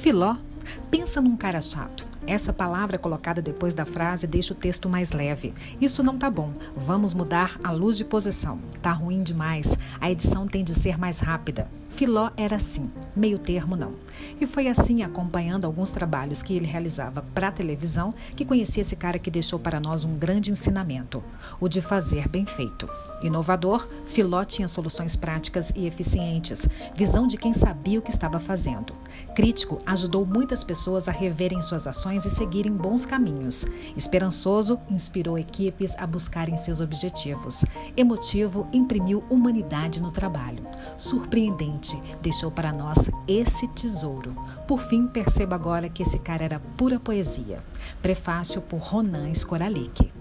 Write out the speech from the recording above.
Filó, pensa num cara chato. Essa palavra colocada depois da frase deixa o texto mais leve. Isso não tá bom. Vamos mudar a luz de posição. Tá ruim demais. A edição tem de ser mais rápida. Filó era assim, meio termo não. E foi assim, acompanhando alguns trabalhos que ele realizava para a televisão, que conheci esse cara que deixou para nós um grande ensinamento: o de fazer bem feito. Inovador, Filó tinha soluções práticas e eficientes, visão de quem sabia o que estava fazendo. Crítico, ajudou muitas pessoas a reverem suas ações e seguirem bons caminhos. Esperançoso, inspirou equipes a buscarem seus objetivos. Emotivo, imprimiu humanidade no trabalho. Surpreendente, deixou para nós esse tesouro. Por fim, perceba agora que esse cara era pura poesia. Prefácio por Ronan Skoralik.